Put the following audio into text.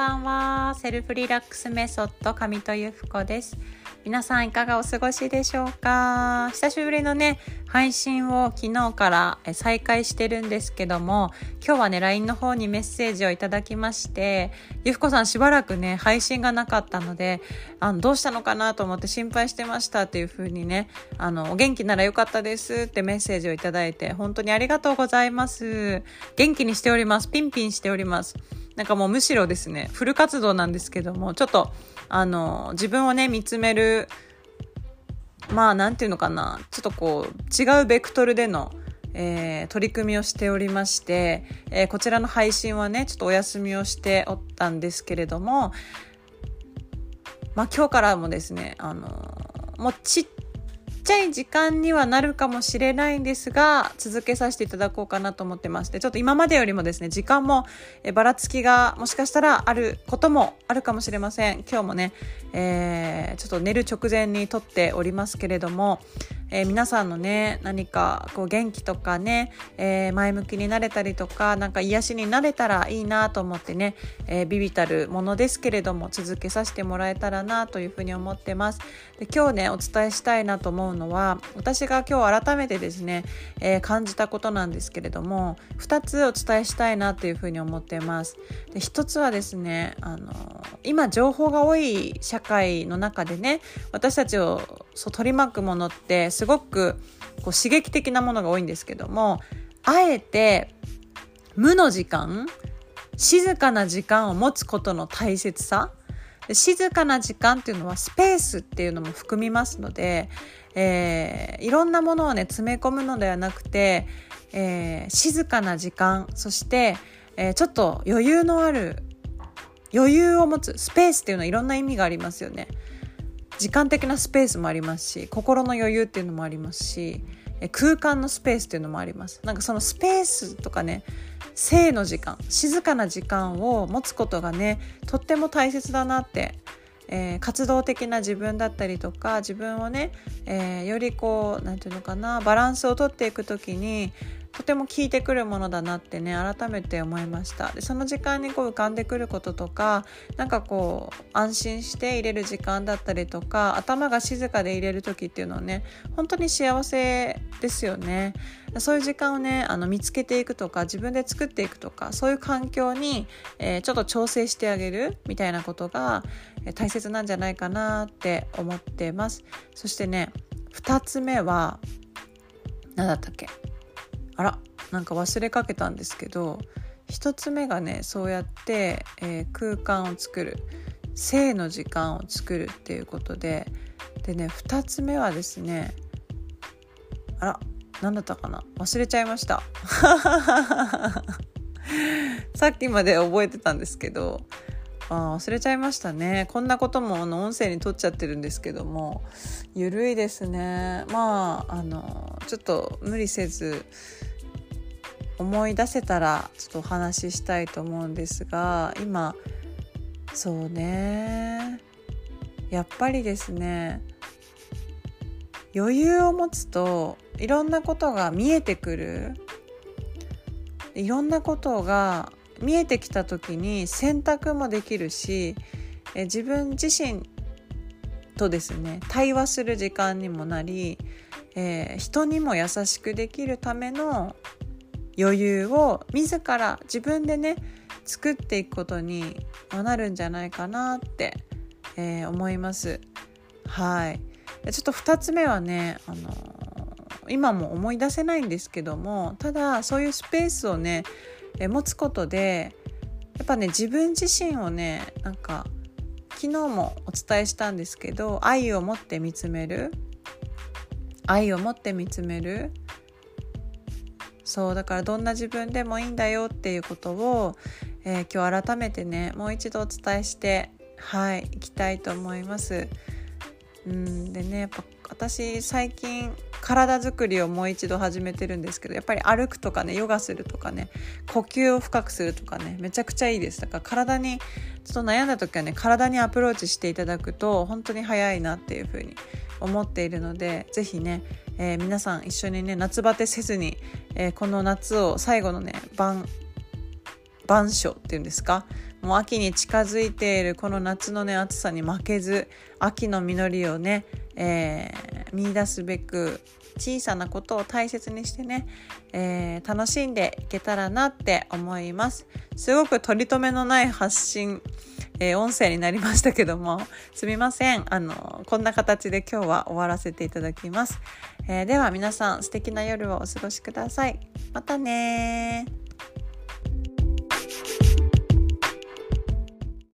ばんは。セルフリラックスメソッド上戸由布子です。皆さんいかがお過ごしでしょうか？久しぶりのね配信を昨日から再開してるんですけども今日はね LINE の方にメッセージをいただきましてゆふこさんしばらくね配信がなかったのであのどうしたのかなと思って心配してましたっていう風にねあのお元気ならよかったですってメッセージをいただいて本当にありがとうございます。元気にしております。ピンピンしております。なんかもうむしろですねフル活動なんですけどもちょっとあの自分をね見つめるまあ何て言うのかなちょっとこう違うベクトルでのえー、取り組みをしておりまして、えー、こちらの配信はねちょっとお休みをしておったんですけれどもまあ今日からもですねあのもうちっちゃい時間にはなるかもしれないんですが続けさせていただこうかなと思ってましてちょっと今までよりもですね時間もえばらつきがもしかしたらあることもあるかもしれません。今日もね、えー、ちょっと寝る直前に撮っておりますけれどもえー、皆さんのね何かこう元気とかね、えー、前向きになれたりとかなんか癒しになれたらいいなと思ってね、えー、ビビたるものですけれども続けさせてもらえたらなというふうに思ってます。で今日ねお伝えしたいなと思うのは私が今日改めてですね、え感じたことなんですけれども2つお伝えしたいなというふうに思ってます。で1つはですねあの今情報が多い社会の中でね私たちをそう取り巻くものってすごくこう刺激的なものが多いんですけどもあえて無の時間静かな時間を持つことの大切さ静かな時間っていうのはスペースっていうのも含みますので、えー、いろんなものをね詰め込むのではなくて、えー、静かな時間そして、えー、ちょっと余裕のある余裕を持つスペースっていうのはいろんな意味がありますよね。時間的なスペースもありますし心の余裕っていうのもありますし空間のスペースっていうのもあります。なんかそのスペースとかね静の時間静かな時間を持つことがねとっても大切だなって、えー、活動的な自分だったりとか自分をね、えー、よりこう何て言うのかなバランスをとっていく時にとても効いてくるものだなってね改めて思いました。でその時間にこう浮かんでくることとかなんかこう安心して入れる時間だったりとか頭が静かで入れる時っていうのはね本当に幸せですよね。そういう時間をねあの見つけていくとか自分で作っていくとかそういう環境に、えー、ちょっと調整してあげるみたいなことが、大切なんじゃないかなって思ってます。そしてね2つ目は何だったっけ？あらなんか忘れかけたんですけど1つ目がねそうやって、えー、空間を作る性の時間を作るっていうことででね2つ目はですねあら何だったかな忘れちゃいました。さっきまで覚えてたんですけどあ忘れちゃいましたね。こんなこともあの音声に取っちゃってるんですけども。ゆるいですね。まああのちょっと無理せず思い出せたらちょっとお話ししたいと思うんですが今そうね。やっぱりですね余裕を持つといろんなことが見えてくる。いろんなことが見えてきた時に選択もできるし自分自身とですね対話する時間にもなり、えー、人にも優しくできるための余裕を自ら自分でね作っていくことになるんじゃないかなって、えー、思います。はいちょっと2つ目はね、あのー、今も思い出せないんですけどもただそういうスペースをね、え持つことでやっぱね自分自身をねなんか昨日もお伝えしたんですけど愛を持って見つめる愛を持って見つめるそうだからどんな自分でもいいんだよっていうことを、えー、今日改めてねもう一度お伝えしてはいいきたいと思います。うんでねやっぱ私最近体づくりをもう一度始めてるんですけどやっぱり歩くとかねヨガするとかね呼吸を深くするとかねめちゃくちゃいいです。だから体にちょっと悩んだ時はね体にアプローチしていただくと本当に早いなっていうふうに思っているので是非ねえー、皆さん一緒にね夏バテせずに、えー、この夏を最後のね晩番書っていうんですかもう秋に近づいているこの夏のね暑さに負けず秋の実りをね、えー、見出すべく小さなことを大切にしてね、えー、楽しんでいけたらなって思います。すごく取り留めのない発信えー、音声になりましたけどもすみません。あのこんな形で今日は終わらせていただきます、えー、では皆さん素敵な夜をお過ごしください。またね